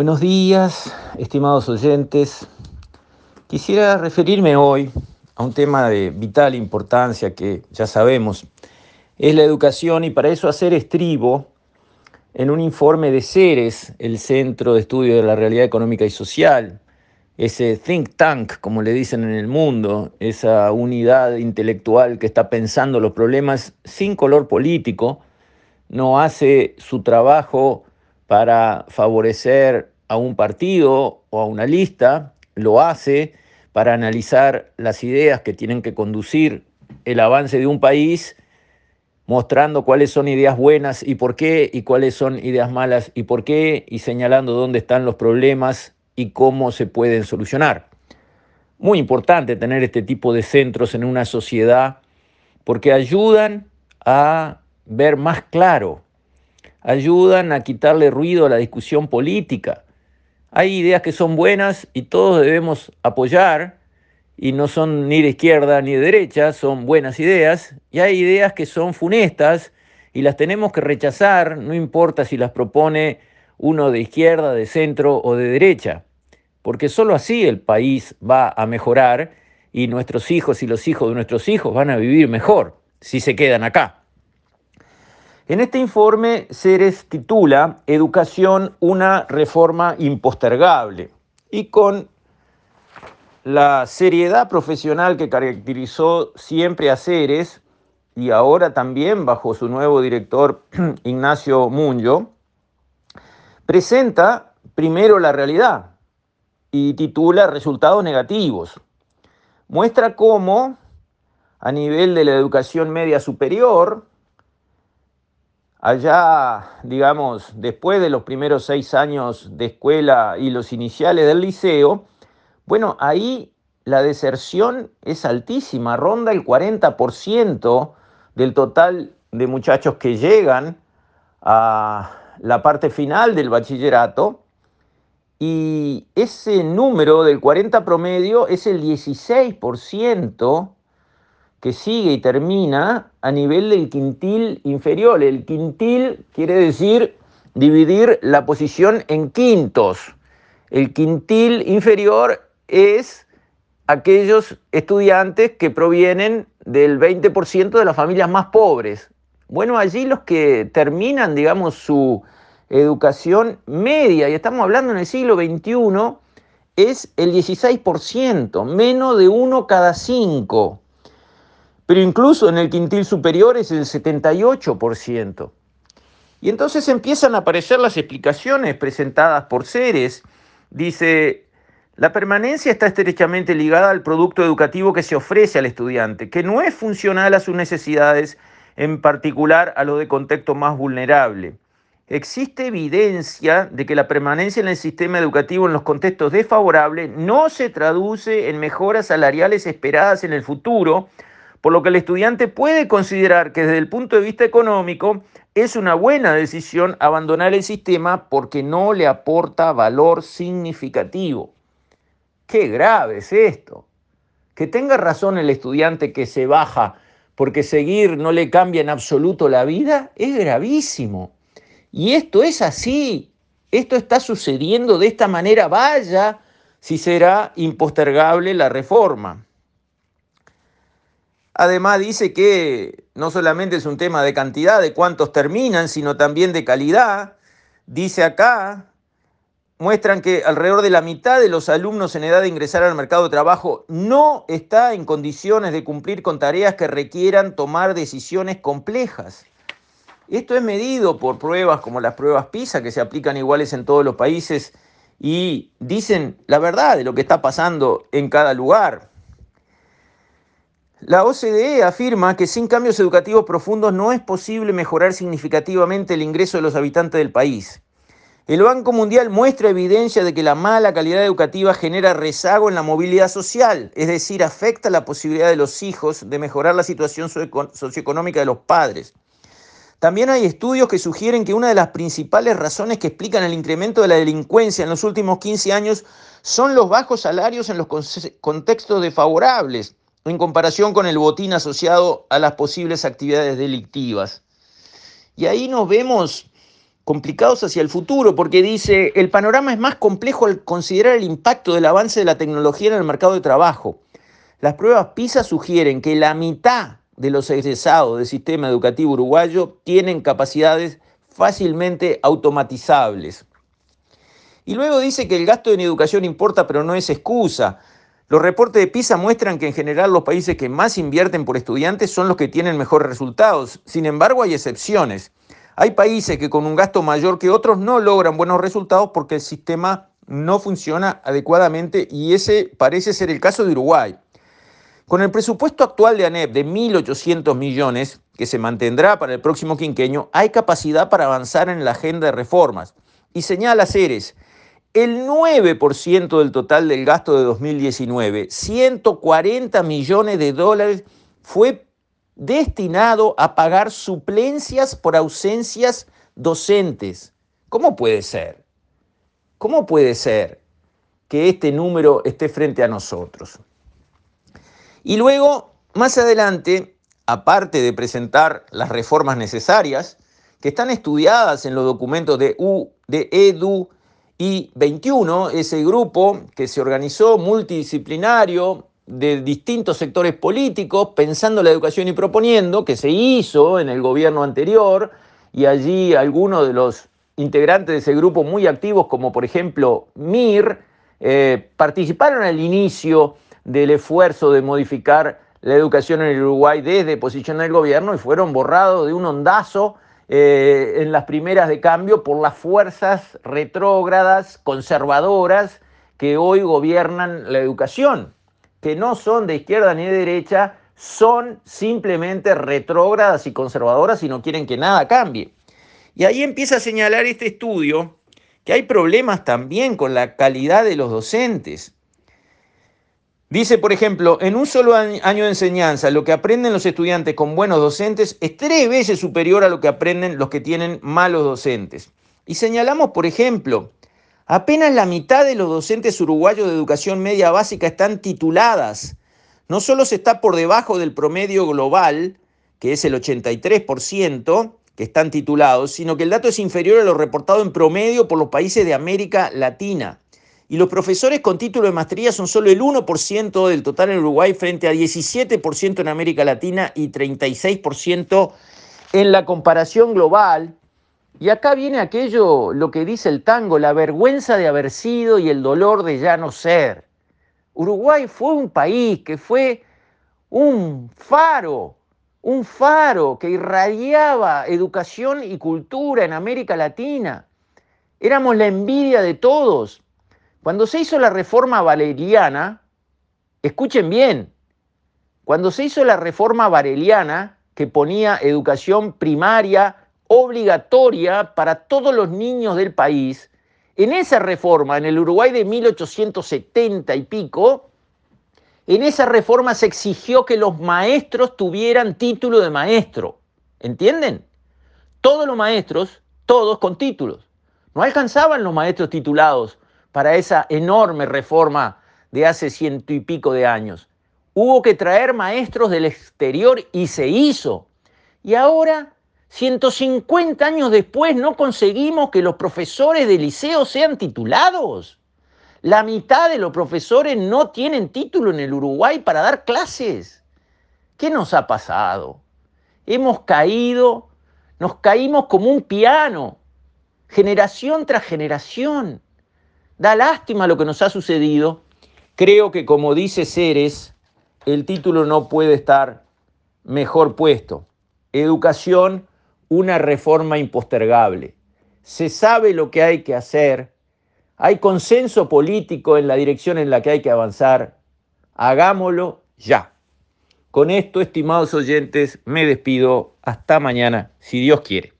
Buenos días, estimados oyentes. Quisiera referirme hoy a un tema de vital importancia que ya sabemos es la educación y para eso hacer estribo en un informe de CERES, el Centro de Estudio de la Realidad Económica y Social, ese think tank, como le dicen en el mundo, esa unidad intelectual que está pensando los problemas sin color político, no hace su trabajo para favorecer a un partido o a una lista, lo hace para analizar las ideas que tienen que conducir el avance de un país, mostrando cuáles son ideas buenas y por qué, y cuáles son ideas malas y por qué, y señalando dónde están los problemas y cómo se pueden solucionar. Muy importante tener este tipo de centros en una sociedad porque ayudan a ver más claro ayudan a quitarle ruido a la discusión política. Hay ideas que son buenas y todos debemos apoyar y no son ni de izquierda ni de derecha, son buenas ideas, y hay ideas que son funestas y las tenemos que rechazar, no importa si las propone uno de izquierda, de centro o de derecha, porque sólo así el país va a mejorar y nuestros hijos y los hijos de nuestros hijos van a vivir mejor si se quedan acá. En este informe, Ceres titula Educación, una reforma impostergable. Y con la seriedad profesional que caracterizó siempre a Ceres, y ahora también bajo su nuevo director Ignacio Munyo, presenta primero la realidad y titula Resultados negativos. Muestra cómo, a nivel de la educación media superior, allá, digamos, después de los primeros seis años de escuela y los iniciales del liceo, bueno, ahí la deserción es altísima, ronda el 40% del total de muchachos que llegan a la parte final del bachillerato. Y ese número del 40 promedio es el 16% que sigue y termina a nivel del quintil inferior. El quintil quiere decir dividir la posición en quintos. El quintil inferior es aquellos estudiantes que provienen del 20% de las familias más pobres. Bueno, allí los que terminan, digamos, su educación media, y estamos hablando en el siglo XXI, es el 16%, menos de uno cada cinco pero incluso en el quintil superior es el 78%. Y entonces empiezan a aparecer las explicaciones presentadas por Ceres. Dice, la permanencia está estrechamente ligada al producto educativo que se ofrece al estudiante, que no es funcional a sus necesidades, en particular a los de contexto más vulnerable. Existe evidencia de que la permanencia en el sistema educativo en los contextos desfavorables no se traduce en mejoras salariales esperadas en el futuro, por lo que el estudiante puede considerar que desde el punto de vista económico es una buena decisión abandonar el sistema porque no le aporta valor significativo. Qué grave es esto. Que tenga razón el estudiante que se baja porque seguir no le cambia en absoluto la vida es gravísimo. Y esto es así. Esto está sucediendo de esta manera. Vaya si será impostergable la reforma. Además dice que no solamente es un tema de cantidad, de cuántos terminan, sino también de calidad. Dice acá, muestran que alrededor de la mitad de los alumnos en edad de ingresar al mercado de trabajo no está en condiciones de cumplir con tareas que requieran tomar decisiones complejas. Esto es medido por pruebas como las pruebas PISA, que se aplican iguales en todos los países y dicen la verdad de lo que está pasando en cada lugar. La OCDE afirma que sin cambios educativos profundos no es posible mejorar significativamente el ingreso de los habitantes del país. El Banco Mundial muestra evidencia de que la mala calidad educativa genera rezago en la movilidad social, es decir, afecta la posibilidad de los hijos de mejorar la situación socioeconómica de los padres. También hay estudios que sugieren que una de las principales razones que explican el incremento de la delincuencia en los últimos 15 años son los bajos salarios en los contextos desfavorables en comparación con el botín asociado a las posibles actividades delictivas. Y ahí nos vemos complicados hacia el futuro, porque dice, el panorama es más complejo al considerar el impacto del avance de la tecnología en el mercado de trabajo. Las pruebas PISA sugieren que la mitad de los egresados del sistema educativo uruguayo tienen capacidades fácilmente automatizables. Y luego dice que el gasto en educación importa, pero no es excusa. Los reportes de PISA muestran que en general los países que más invierten por estudiantes son los que tienen mejores resultados. Sin embargo, hay excepciones. Hay países que con un gasto mayor que otros no logran buenos resultados porque el sistema no funciona adecuadamente y ese parece ser el caso de Uruguay. Con el presupuesto actual de ANEP de 1.800 millones, que se mantendrá para el próximo quinquenio, hay capacidad para avanzar en la agenda de reformas. Y señala Ceres, el 9% del total del gasto de 2019, 140 millones de dólares, fue destinado a pagar suplencias por ausencias docentes. ¿Cómo puede ser? ¿Cómo puede ser que este número esté frente a nosotros? Y luego, más adelante, aparte de presentar las reformas necesarias, que están estudiadas en los documentos de, U, de EDU y 21, ese grupo que se organizó multidisciplinario de distintos sectores políticos, pensando la educación y proponiendo, que se hizo en el gobierno anterior, y allí algunos de los integrantes de ese grupo muy activos, como por ejemplo MIR, eh, participaron al inicio del esfuerzo de modificar la educación en el Uruguay desde posición del gobierno y fueron borrados de un ondazo eh, en las primeras de cambio por las fuerzas retrógradas, conservadoras, que hoy gobiernan la educación, que no son de izquierda ni de derecha, son simplemente retrógradas y conservadoras y no quieren que nada cambie. Y ahí empieza a señalar este estudio que hay problemas también con la calidad de los docentes. Dice, por ejemplo, en un solo año de enseñanza, lo que aprenden los estudiantes con buenos docentes es tres veces superior a lo que aprenden los que tienen malos docentes. Y señalamos, por ejemplo, apenas la mitad de los docentes uruguayos de educación media básica están tituladas. No solo se está por debajo del promedio global, que es el 83%, que están titulados, sino que el dato es inferior a lo reportado en promedio por los países de América Latina y los profesores con título de maestría son solo el 1% del total en Uruguay frente a 17% en América Latina y 36% en la comparación global. Y acá viene aquello, lo que dice el tango, la vergüenza de haber sido y el dolor de ya no ser. Uruguay fue un país que fue un faro, un faro que irradiaba educación y cultura en América Latina. Éramos la envidia de todos. Cuando se hizo la reforma valeriana, escuchen bien, cuando se hizo la reforma valeriana que ponía educación primaria obligatoria para todos los niños del país, en esa reforma, en el Uruguay de 1870 y pico, en esa reforma se exigió que los maestros tuvieran título de maestro. ¿Entienden? Todos los maestros, todos con títulos. No alcanzaban los maestros titulados para esa enorme reforma de hace ciento y pico de años. Hubo que traer maestros del exterior y se hizo. Y ahora, 150 años después, no conseguimos que los profesores de liceo sean titulados. La mitad de los profesores no tienen título en el Uruguay para dar clases. ¿Qué nos ha pasado? Hemos caído, nos caímos como un piano, generación tras generación. Da lástima lo que nos ha sucedido. Creo que como dice Ceres, el título no puede estar mejor puesto. Educación, una reforma impostergable. Se sabe lo que hay que hacer. Hay consenso político en la dirección en la que hay que avanzar. Hagámoslo ya. Con esto, estimados oyentes, me despido. Hasta mañana, si Dios quiere.